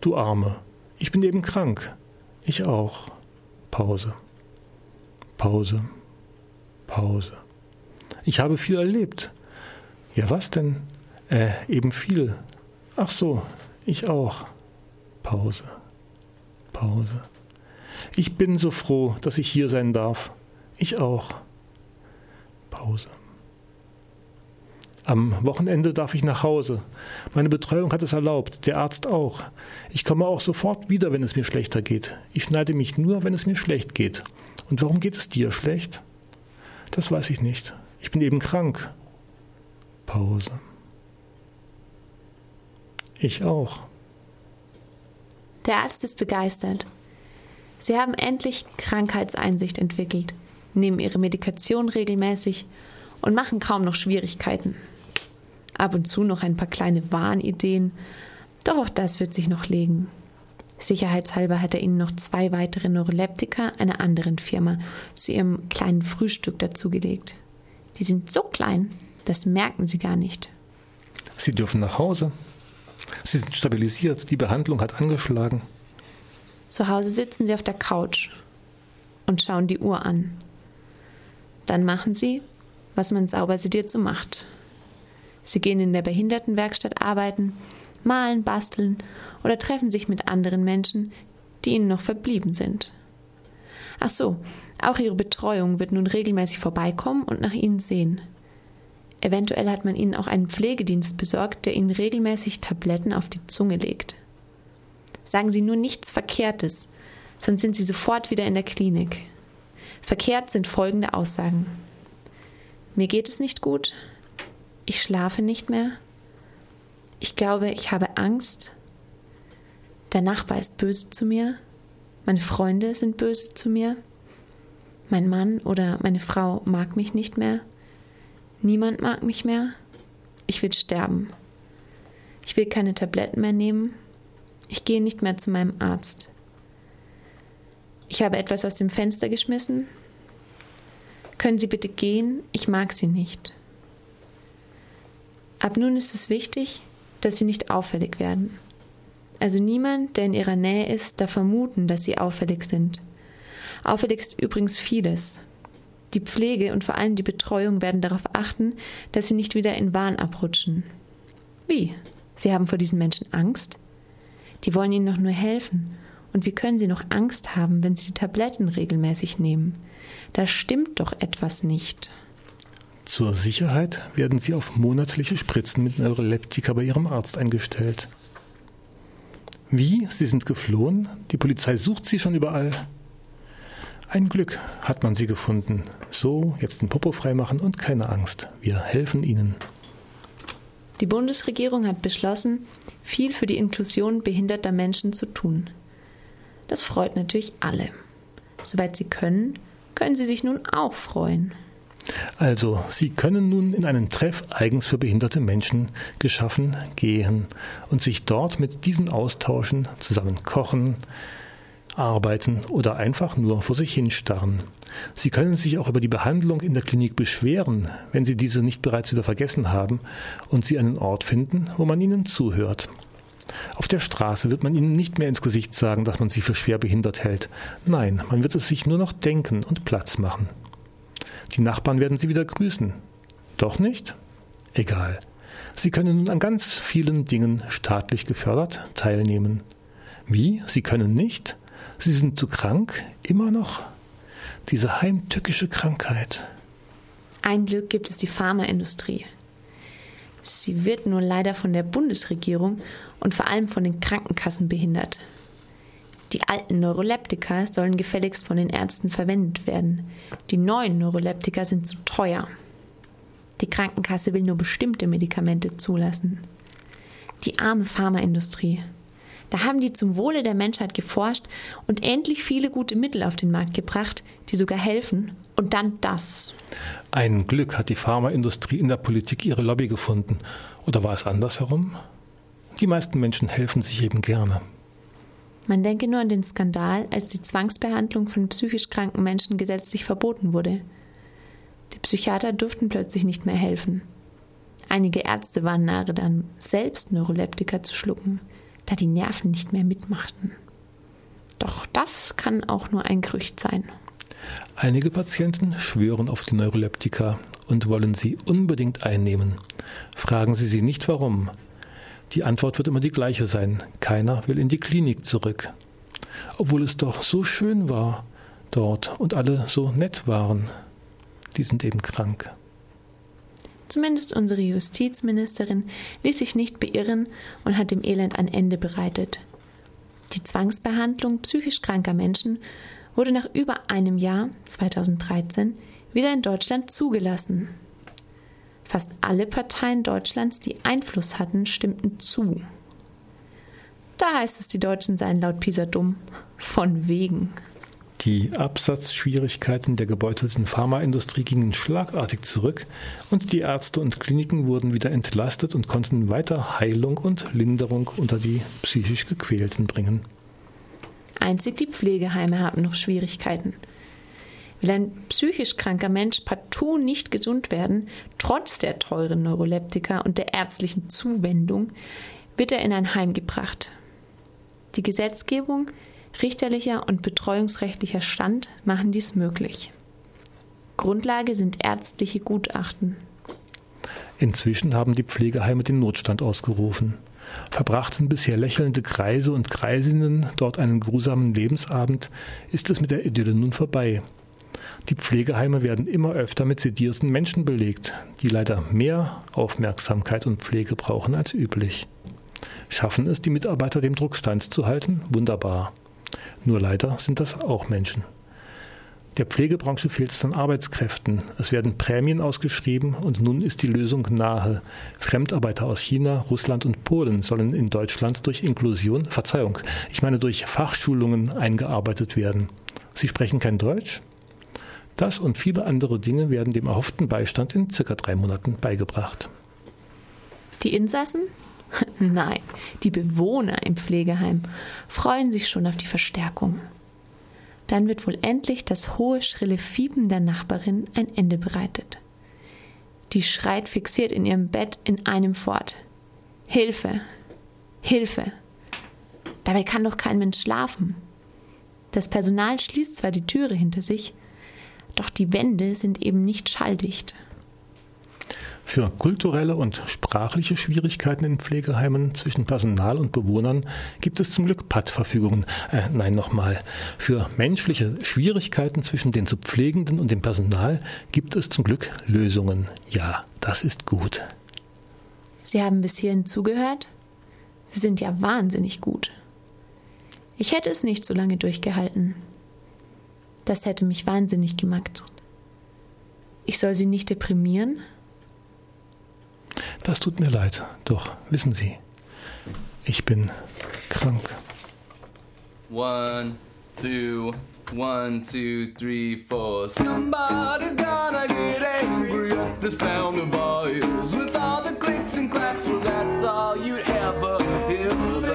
Du Arme. Ich bin eben krank. Ich auch. Pause. Pause. Pause. Ich habe viel erlebt. Ja, was denn? Äh, eben viel. Ach so, ich auch. Pause. Pause. Ich bin so froh, dass ich hier sein darf. Ich auch. Pause. Am Wochenende darf ich nach Hause. Meine Betreuung hat es erlaubt, der Arzt auch. Ich komme auch sofort wieder, wenn es mir schlechter geht. Ich schneide mich nur, wenn es mir schlecht geht. Und warum geht es dir schlecht? Das weiß ich nicht. Ich bin eben krank. Pause. Ich auch. Der Arzt ist begeistert. Sie haben endlich Krankheitseinsicht entwickelt, nehmen ihre Medikation regelmäßig und machen kaum noch Schwierigkeiten. Ab und zu noch ein paar kleine Wahnideen, doch auch das wird sich noch legen. Sicherheitshalber hat er ihnen noch zwei weitere Neuroleptika einer anderen Firma zu ihrem kleinen Frühstück dazugelegt. Die sind so klein, das merken sie gar nicht. Sie dürfen nach Hause. Sie sind stabilisiert, die Behandlung hat angeschlagen. Zu Hause sitzen sie auf der Couch und schauen die Uhr an. Dann machen sie, was man sauber sediert so macht. Sie gehen in der Behindertenwerkstatt arbeiten, malen, basteln oder treffen sich mit anderen Menschen, die ihnen noch verblieben sind. Ach so, auch ihre Betreuung wird nun regelmäßig vorbeikommen und nach ihnen sehen. Eventuell hat man ihnen auch einen Pflegedienst besorgt, der ihnen regelmäßig Tabletten auf die Zunge legt. Sagen Sie nur nichts Verkehrtes, sonst sind Sie sofort wieder in der Klinik. Verkehrt sind folgende Aussagen. Mir geht es nicht gut. Ich schlafe nicht mehr. Ich glaube, ich habe Angst. Der Nachbar ist böse zu mir. Meine Freunde sind böse zu mir. Mein Mann oder meine Frau mag mich nicht mehr. Niemand mag mich mehr. Ich will sterben. Ich will keine Tabletten mehr nehmen. Ich gehe nicht mehr zu meinem Arzt. Ich habe etwas aus dem Fenster geschmissen. Können Sie bitte gehen? Ich mag Sie nicht. Ab nun ist es wichtig, dass Sie nicht auffällig werden. Also niemand, der in Ihrer Nähe ist, darf vermuten, dass Sie auffällig sind. Auffällig ist übrigens vieles. Die Pflege und vor allem die Betreuung werden darauf achten, dass Sie nicht wieder in Wahn abrutschen. Wie? Sie haben vor diesen Menschen Angst? Die wollen Ihnen doch nur helfen. Und wie können Sie noch Angst haben, wenn Sie die Tabletten regelmäßig nehmen? Da stimmt doch etwas nicht. Zur Sicherheit werden Sie auf monatliche Spritzen mit Neuroleptika bei Ihrem Arzt eingestellt. Wie? Sie sind geflohen? Die Polizei sucht Sie schon überall. Ein Glück hat man Sie gefunden. So, jetzt den Popo freimachen und keine Angst. Wir helfen Ihnen. Die Bundesregierung hat beschlossen, viel für die Inklusion behinderter Menschen zu tun. Das freut natürlich alle. Soweit sie können, können sie sich nun auch freuen. Also, Sie können nun in einen Treff eigens für behinderte Menschen geschaffen gehen und sich dort mit diesen austauschen, zusammen kochen, arbeiten oder einfach nur vor sich hinstarren. Sie können sich auch über die Behandlung in der Klinik beschweren, wenn Sie diese nicht bereits wieder vergessen haben und Sie einen Ort finden, wo man Ihnen zuhört. Auf der Straße wird man Ihnen nicht mehr ins Gesicht sagen, dass man Sie für schwer behindert hält. Nein, man wird es sich nur noch denken und Platz machen. Die Nachbarn werden Sie wieder grüßen. Doch nicht? Egal. Sie können nun an ganz vielen Dingen staatlich gefördert teilnehmen. Wie? Sie können nicht? Sie sind zu krank? Immer noch? Diese heimtückische Krankheit. Ein Glück gibt es die Pharmaindustrie. Sie wird nur leider von der Bundesregierung und vor allem von den Krankenkassen behindert. Die alten Neuroleptika sollen gefälligst von den Ärzten verwendet werden. Die neuen Neuroleptika sind zu teuer. Die Krankenkasse will nur bestimmte Medikamente zulassen. Die arme Pharmaindustrie. Da haben die zum Wohle der Menschheit geforscht und endlich viele gute Mittel auf den Markt gebracht, die sogar helfen. Und dann das. Ein Glück hat die Pharmaindustrie in der Politik ihre Lobby gefunden. Oder war es andersherum? Die meisten Menschen helfen sich eben gerne. Man denke nur an den Skandal, als die Zwangsbehandlung von psychisch kranken Menschen gesetzlich verboten wurde. Die Psychiater durften plötzlich nicht mehr helfen. Einige Ärzte waren nahe dann, selbst Neuroleptika zu schlucken, da die Nerven nicht mehr mitmachten. Doch das kann auch nur ein Gerücht sein. Einige Patienten schwören auf die Neuroleptika und wollen sie unbedingt einnehmen. Fragen Sie sie nicht warum. Die Antwort wird immer die gleiche sein. Keiner will in die Klinik zurück. Obwohl es doch so schön war dort und alle so nett waren. Die sind eben krank. Zumindest unsere Justizministerin ließ sich nicht beirren und hat dem Elend ein Ende bereitet. Die Zwangsbehandlung psychisch kranker Menschen wurde nach über einem Jahr, 2013, wieder in Deutschland zugelassen. Fast alle Parteien Deutschlands, die Einfluss hatten, stimmten zu. Da heißt es, die Deutschen seien laut Pisa dumm. Von wegen. Die Absatzschwierigkeiten der gebeutelten Pharmaindustrie gingen schlagartig zurück und die Ärzte und Kliniken wurden wieder entlastet und konnten weiter Heilung und Linderung unter die psychisch Gequälten bringen. Einzig die Pflegeheime haben noch Schwierigkeiten. Will ein psychisch kranker Mensch partout nicht gesund werden, trotz der teuren Neuroleptika und der ärztlichen Zuwendung, wird er in ein Heim gebracht. Die Gesetzgebung, richterlicher und betreuungsrechtlicher Stand machen dies möglich. Grundlage sind ärztliche Gutachten. Inzwischen haben die Pflegeheime den Notstand ausgerufen. Verbrachten bisher lächelnde Kreise und Kreisinnen dort einen grusamen Lebensabend, ist es mit der Idylle nun vorbei. Die Pflegeheime werden immer öfter mit sedierten Menschen belegt, die leider mehr Aufmerksamkeit und Pflege brauchen als üblich. Schaffen es die Mitarbeiter, dem Druck standzuhalten? Wunderbar. Nur leider sind das auch Menschen. Der Pflegebranche fehlt es an Arbeitskräften. Es werden Prämien ausgeschrieben und nun ist die Lösung nahe. Fremdarbeiter aus China, Russland und Polen sollen in Deutschland durch Inklusion, Verzeihung, ich meine durch Fachschulungen eingearbeitet werden. Sie sprechen kein Deutsch? Das und viele andere Dinge werden dem erhofften Beistand in circa drei Monaten beigebracht. Die Insassen? Nein, die Bewohner im Pflegeheim freuen sich schon auf die Verstärkung. Dann wird wohl endlich das hohe, schrille Fiepen der Nachbarin ein Ende bereitet. Die schreit fixiert in ihrem Bett in einem fort. Hilfe! Hilfe! Dabei kann doch kein Mensch schlafen. Das Personal schließt zwar die Türe hinter sich, doch die Wände sind eben nicht schalldicht. Für kulturelle und sprachliche Schwierigkeiten in Pflegeheimen zwischen Personal und Bewohnern gibt es zum Glück PAD-Verfügungen. Äh, nein, nochmal. Für menschliche Schwierigkeiten zwischen den zu Pflegenden und dem Personal gibt es zum Glück Lösungen. Ja, das ist gut. Sie haben bis hierhin zugehört? Sie sind ja wahnsinnig gut. Ich hätte es nicht so lange durchgehalten. Das hätte mich wahnsinnig gemacht. Ich soll sie nicht deprimieren? das tut mir leid. Doch, wissen Sie, ich bin krank. One, two, one, two, three, four. Somebody's gonna get angry at the sound of our ears with all the clicks and clacks. Well, that's all you'd ever hear.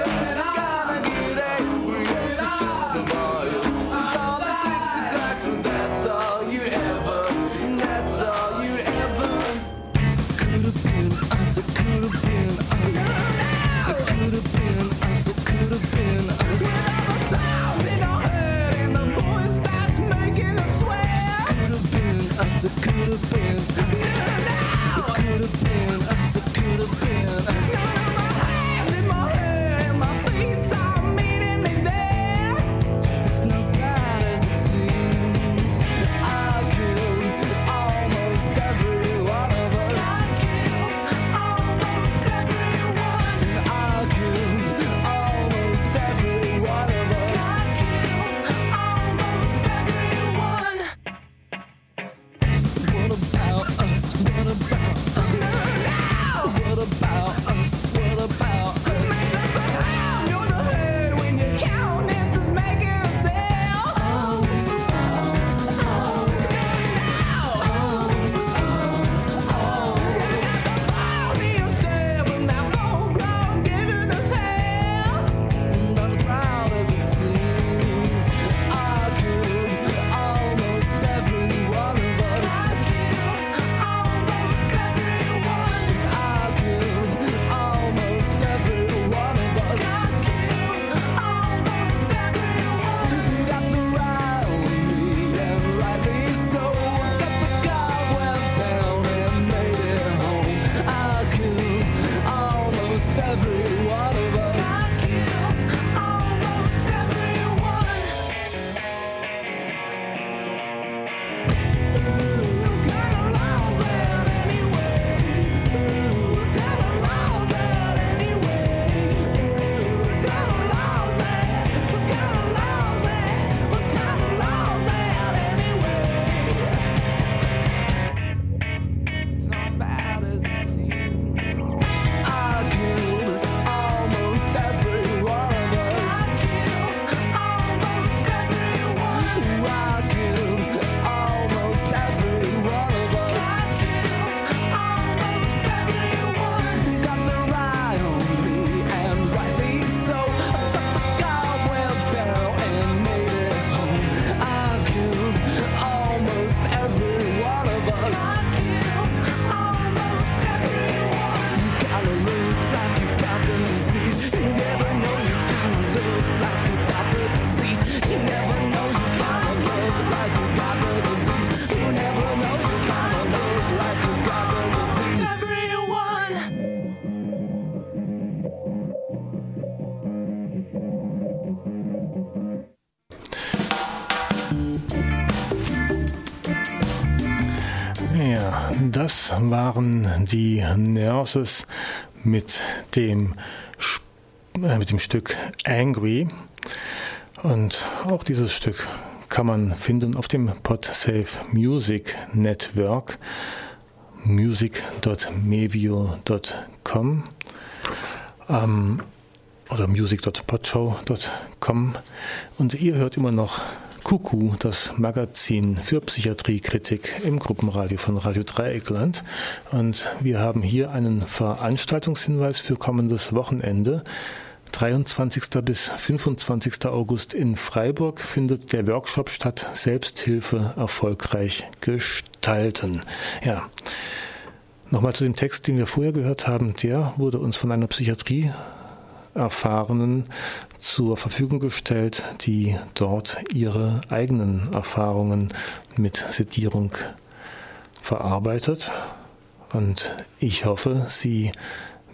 feel waren die Nurses mit dem, äh, mit dem Stück Angry. Und auch dieses Stück kann man finden auf dem PodSafe Music Network music.mevio.com ähm, oder music.podshow.com und ihr hört immer noch Kuku, das Magazin für Psychiatriekritik im Gruppenradio von Radio Dreieckland. Und wir haben hier einen Veranstaltungshinweis für kommendes Wochenende. 23. bis 25. August in Freiburg findet der Workshop statt Selbsthilfe erfolgreich gestalten. Ja. Nochmal zu dem Text, den wir vorher gehört haben. Der wurde uns von einer Psychiatrie Erfahrenen zur Verfügung gestellt, die dort ihre eigenen Erfahrungen mit Sedierung verarbeitet. Und ich hoffe, sie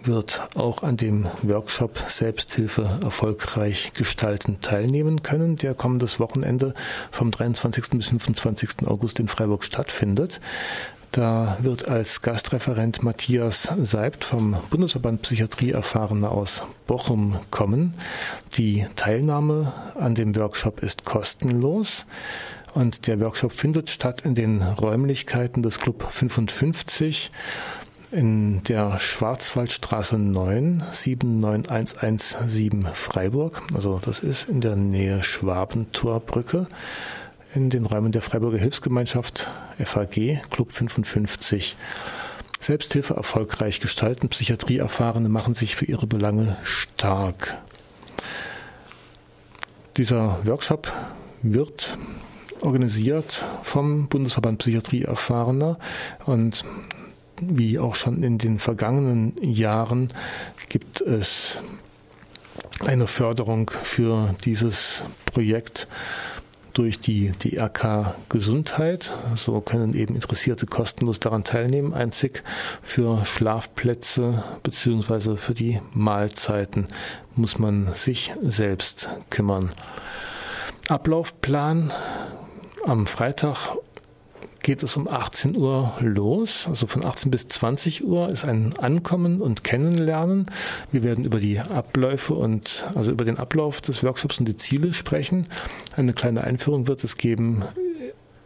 wird auch an dem Workshop Selbsthilfe erfolgreich gestalten teilnehmen können, der kommendes Wochenende vom 23. bis 25. August in Freiburg stattfindet. Da wird als Gastreferent Matthias Seibt vom Bundesverband Psychiatrie Erfahrene aus Bochum kommen. Die Teilnahme an dem Workshop ist kostenlos. Und der Workshop findet statt in den Räumlichkeiten des Club 55 in der Schwarzwaldstraße 9, 79117 Freiburg. Also das ist in der Nähe Schwabentorbrücke in den Räumen der Freiburger Hilfsgemeinschaft FAG, Club 55. Selbsthilfe erfolgreich gestalten. Psychiatrieerfahrene machen sich für ihre Belange stark. Dieser Workshop wird organisiert vom Bundesverband Psychiatrie Erfahrener und wie auch schon in den vergangenen Jahren gibt es eine Förderung für dieses Projekt durch die DRK Gesundheit. So können eben Interessierte kostenlos daran teilnehmen. Einzig für Schlafplätze beziehungsweise für die Mahlzeiten muss man sich selbst kümmern. Ablaufplan am Freitag geht es um 18 Uhr los. Also von 18 bis 20 Uhr ist ein Ankommen und Kennenlernen. Wir werden über die Abläufe und also über den Ablauf des Workshops und die Ziele sprechen. Eine kleine Einführung wird es geben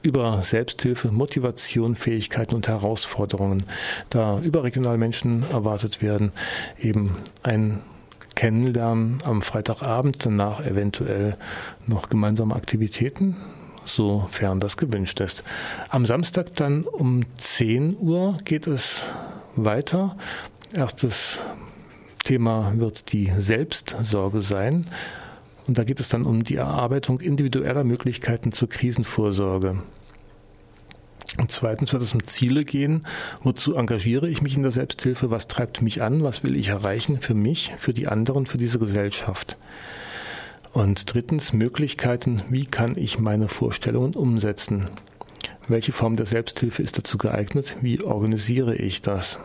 über Selbsthilfe, Motivation, Fähigkeiten und Herausforderungen. Da überregional Menschen erwartet werden, eben ein Kennenlernen am Freitagabend, danach eventuell noch gemeinsame Aktivitäten sofern das gewünscht ist. Am Samstag dann um 10 Uhr geht es weiter. Erstes Thema wird die Selbstsorge sein. Und da geht es dann um die Erarbeitung individueller Möglichkeiten zur Krisenvorsorge. Und zweitens wird es um Ziele gehen. Wozu engagiere ich mich in der Selbsthilfe? Was treibt mich an? Was will ich erreichen für mich, für die anderen, für diese Gesellschaft? Und drittens Möglichkeiten, wie kann ich meine Vorstellungen umsetzen? Welche Form der Selbsthilfe ist dazu geeignet? Wie organisiere ich das?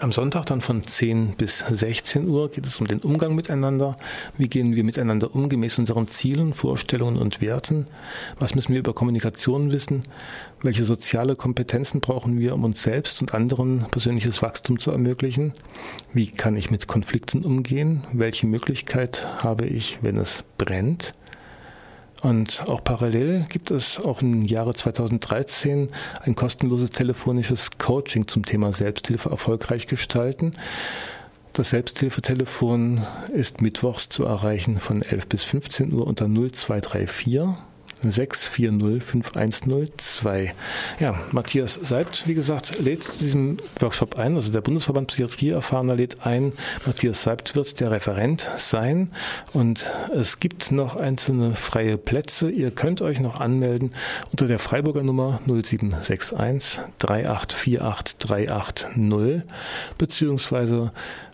Am Sonntag dann von 10 bis 16 Uhr geht es um den Umgang miteinander. Wie gehen wir miteinander um gemäß unseren Zielen, Vorstellungen und Werten? Was müssen wir über Kommunikation wissen? Welche soziale Kompetenzen brauchen wir, um uns selbst und anderen persönliches Wachstum zu ermöglichen? Wie kann ich mit Konflikten umgehen? Welche Möglichkeit habe ich, wenn es brennt? Und auch parallel gibt es auch im Jahre 2013 ein kostenloses telefonisches Coaching zum Thema Selbsthilfe erfolgreich gestalten. Das Selbsthilfetelefon ist mittwochs zu erreichen von 11 bis 15 Uhr unter 0234 6405102. Ja, Matthias Seibt, wie gesagt, lädt zu diesem Workshop ein. Also der Bundesverband Psychiatrie Erfahrener lädt ein. Matthias Seibt wird der Referent sein. Und es gibt noch einzelne freie Plätze. Ihr könnt euch noch anmelden unter der Freiburger Nummer 0761 3848 380 beziehungsweise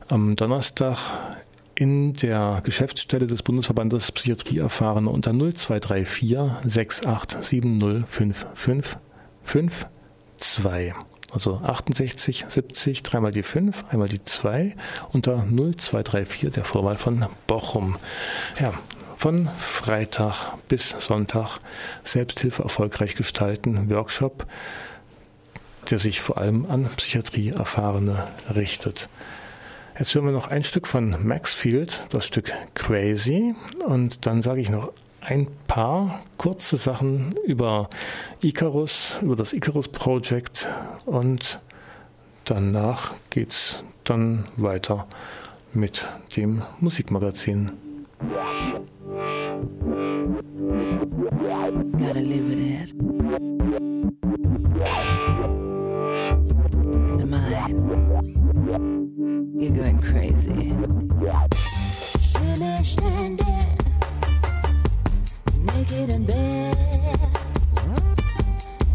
am Donnerstag in der Geschäftsstelle des Bundesverbandes Psychiatrie erfahrene unter 0234 68705552. Also 68, 70, dreimal die 5, einmal die 2 unter 0234 der Vorwahl von Bochum. Ja, von Freitag bis Sonntag Selbsthilfe erfolgreich gestalten, Workshop, der sich vor allem an Psychiatrie-Erfahrene richtet. Jetzt hören wir noch ein Stück von Maxfield, das Stück Crazy. Und dann sage ich noch ein paar kurze Sachen über Icarus, über das Icarus Project. Und danach geht's dann weiter mit dem Musikmagazin. Gotta live with it. In the mind. You're going crazy. Finish standing naked in bed.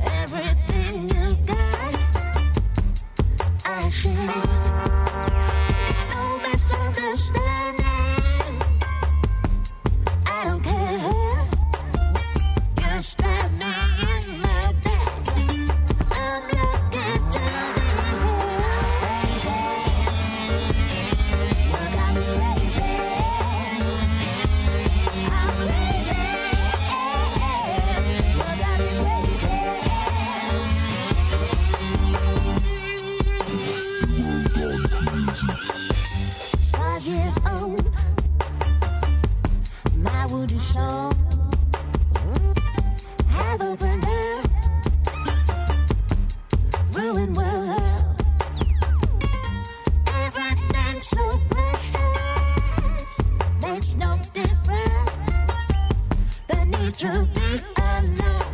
Everything you got, I share. No misunderstanding. no different The need to be alone.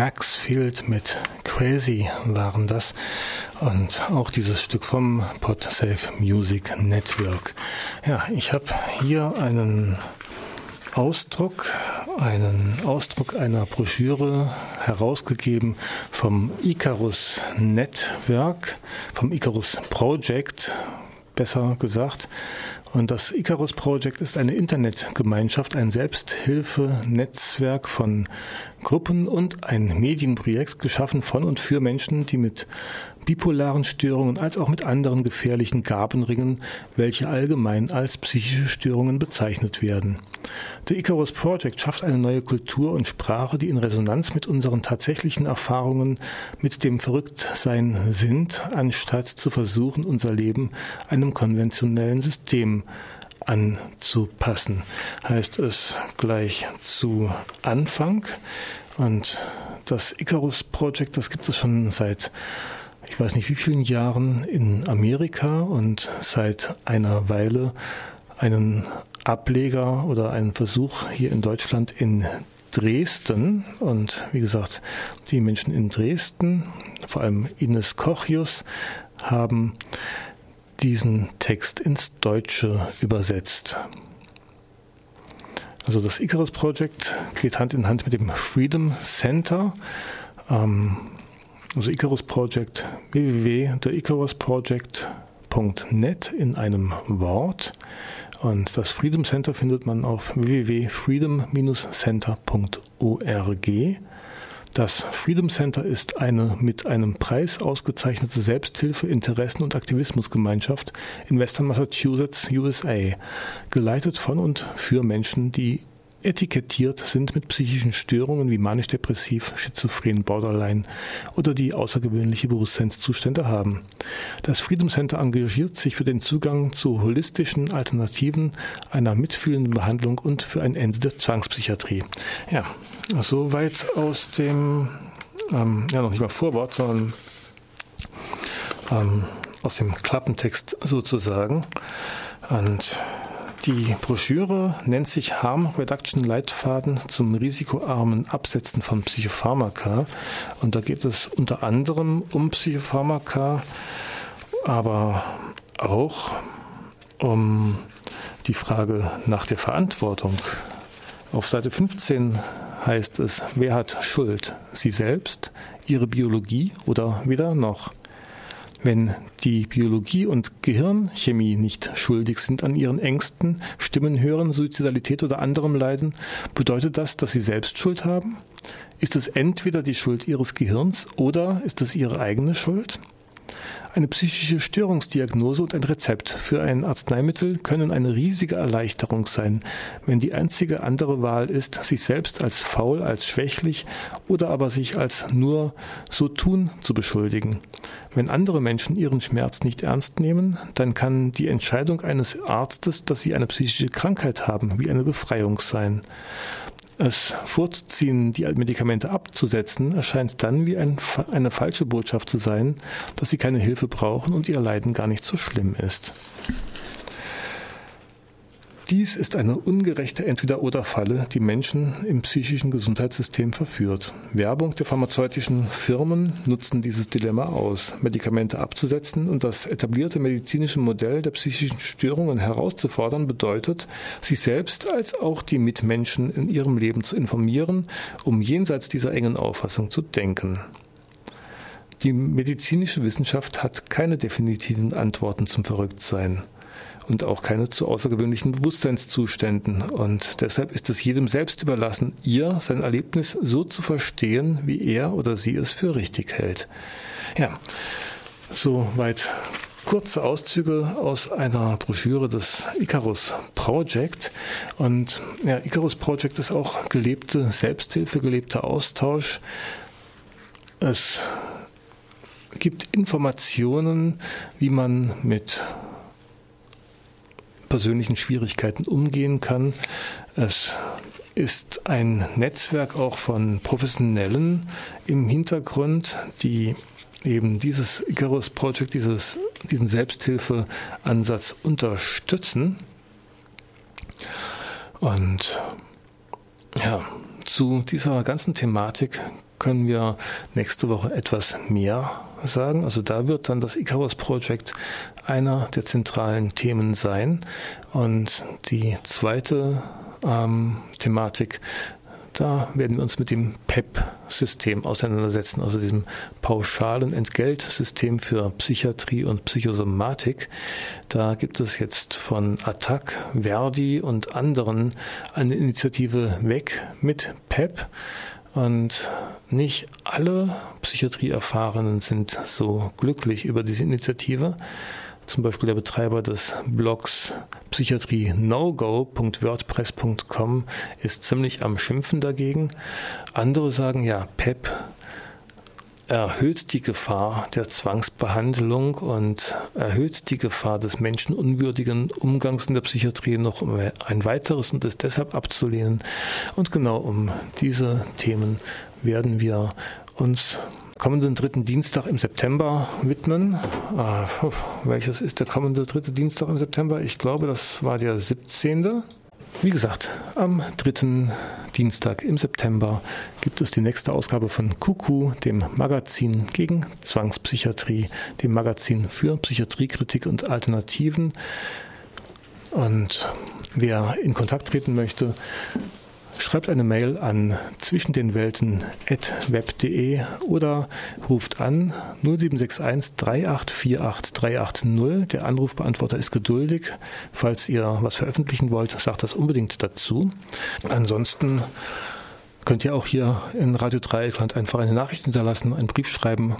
Maxfield mit Crazy waren das. Und auch dieses Stück vom PodSafe Music Network. Ja, ich habe hier einen Ausdruck, einen Ausdruck einer Broschüre herausgegeben vom Icarus Network, vom Icarus Project, besser gesagt. Und das Icarus Project ist eine Internetgemeinschaft, ein Selbsthilfenetzwerk von Gruppen und ein Medienprojekt geschaffen von und für Menschen, die mit bipolaren Störungen als auch mit anderen gefährlichen Gaben ringen, welche allgemein als psychische Störungen bezeichnet werden. The Icarus Project schafft eine neue Kultur und Sprache, die in Resonanz mit unseren tatsächlichen Erfahrungen mit dem Verrücktsein sind, anstatt zu versuchen, unser Leben einem konventionellen System anzupassen. Heißt es gleich zu Anfang. Und das Icarus Project, das gibt es schon seit ich weiß nicht wie vielen Jahren in Amerika und seit einer Weile einen Ableger oder einen Versuch hier in Deutschland in Dresden. Und wie gesagt, die Menschen in Dresden, vor allem Ines Kochius, haben diesen Text ins Deutsche übersetzt. Also das Icarus Project geht Hand in Hand mit dem Freedom Center. Ähm, also Icarus Project www.theicarusproject.net in einem Wort. Und das Freedom Center findet man auf www.freedom-center.org. Das Freedom Center ist eine mit einem Preis ausgezeichnete Selbsthilfe-, Interessen- und Aktivismusgemeinschaft in Western Massachusetts, USA, geleitet von und für Menschen, die etikettiert sind mit psychischen Störungen wie manisch-depressiv, schizophren, borderline oder die außergewöhnliche Bewusstseinszustände haben. Das Freedom Center engagiert sich für den Zugang zu holistischen Alternativen einer mitfühlenden Behandlung und für ein Ende der Zwangspsychiatrie. Ja, soweit aus dem, ähm, ja noch nicht mal Vorwort, sondern ähm, aus dem Klappentext sozusagen. Und die Broschüre nennt sich Harm Reduction Leitfaden zum risikoarmen Absetzen von Psychopharmaka. Und da geht es unter anderem um Psychopharmaka, aber auch um die Frage nach der Verantwortung. Auf Seite 15 heißt es, wer hat Schuld? Sie selbst, ihre Biologie oder weder noch? Wenn die Biologie und Gehirnchemie nicht schuldig sind an ihren Ängsten, Stimmenhören, Suizidalität oder anderem Leiden, bedeutet das, dass sie selbst Schuld haben? Ist es entweder die Schuld ihres Gehirns oder ist es ihre eigene Schuld? Eine psychische Störungsdiagnose und ein Rezept für ein Arzneimittel können eine riesige Erleichterung sein, wenn die einzige andere Wahl ist, sich selbst als faul, als schwächlich oder aber sich als nur so tun zu beschuldigen. Wenn andere Menschen ihren Schmerz nicht ernst nehmen, dann kann die Entscheidung eines Arztes, dass sie eine psychische Krankheit haben, wie eine Befreiung sein. Es vorzuziehen, die Medikamente abzusetzen, erscheint dann wie ein, eine falsche Botschaft zu sein, dass sie keine Hilfe brauchen und ihr Leiden gar nicht so schlimm ist. Dies ist eine ungerechte Entweder-Oder-Falle, die Menschen im psychischen Gesundheitssystem verführt. Werbung der pharmazeutischen Firmen nutzen dieses Dilemma aus, Medikamente abzusetzen und das etablierte medizinische Modell der psychischen Störungen herauszufordern, bedeutet, sich selbst als auch die Mitmenschen in ihrem Leben zu informieren, um jenseits dieser engen Auffassung zu denken. Die medizinische Wissenschaft hat keine definitiven Antworten zum Verrücktsein und auch keine zu außergewöhnlichen Bewusstseinszuständen. Und deshalb ist es jedem selbst überlassen, ihr sein Erlebnis so zu verstehen, wie er oder sie es für richtig hält. Ja, soweit kurze Auszüge aus einer Broschüre des Icarus Project. Und ja, Icarus Project ist auch gelebte Selbsthilfe, gelebter Austausch. Es gibt Informationen, wie man mit persönlichen Schwierigkeiten umgehen kann. Es ist ein Netzwerk auch von Professionellen im Hintergrund, die eben dieses Icarus Project, dieses, diesen Selbsthilfeansatz unterstützen. Und ja, zu dieser ganzen Thematik können wir nächste Woche etwas mehr sagen. Also da wird dann das Icarus Project einer der zentralen Themen sein. Und die zweite ähm, Thematik, da werden wir uns mit dem PEP-System auseinandersetzen, also diesem pauschalen Entgeltsystem für Psychiatrie und Psychosomatik. Da gibt es jetzt von Attac, Verdi und anderen eine Initiative weg mit PEP. Und nicht alle Psychiatrieerfahrenen sind so glücklich über diese Initiative. Zum Beispiel der Betreiber des Blogs psychiatrie-no-go.wordpress.com ist ziemlich am Schimpfen dagegen. Andere sagen, ja, PEP erhöht die Gefahr der Zwangsbehandlung und erhöht die Gefahr des menschenunwürdigen Umgangs in der Psychiatrie noch um ein weiteres und ist deshalb abzulehnen. Und genau um diese Themen werden wir uns kommenden dritten Dienstag im September widmen. Äh, welches ist der kommende dritte Dienstag im September? Ich glaube, das war der 17. Wie gesagt, am dritten Dienstag im September gibt es die nächste Ausgabe von Kuku, dem Magazin gegen Zwangspsychiatrie, dem Magazin für Psychiatriekritik und Alternativen. Und wer in Kontakt treten möchte, schreibt eine Mail an zwischendenwelten.web.de oder ruft an 0761 3848 380. Der Anrufbeantworter ist geduldig. Falls ihr was veröffentlichen wollt, sagt das unbedingt dazu. Ansonsten könnt ihr auch hier in Radio Dreieckland einfach eine Nachricht hinterlassen, einen Brief schreiben.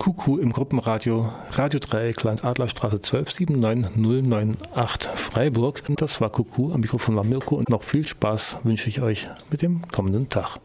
Kuku im Gruppenradio Radio Dreieckland Adlerstraße 12 79098 Freiburg. Das war Kuku, am Mikrofon war Mirko und noch viel Spaß wünsche ich euch mit dem kommenden Tag.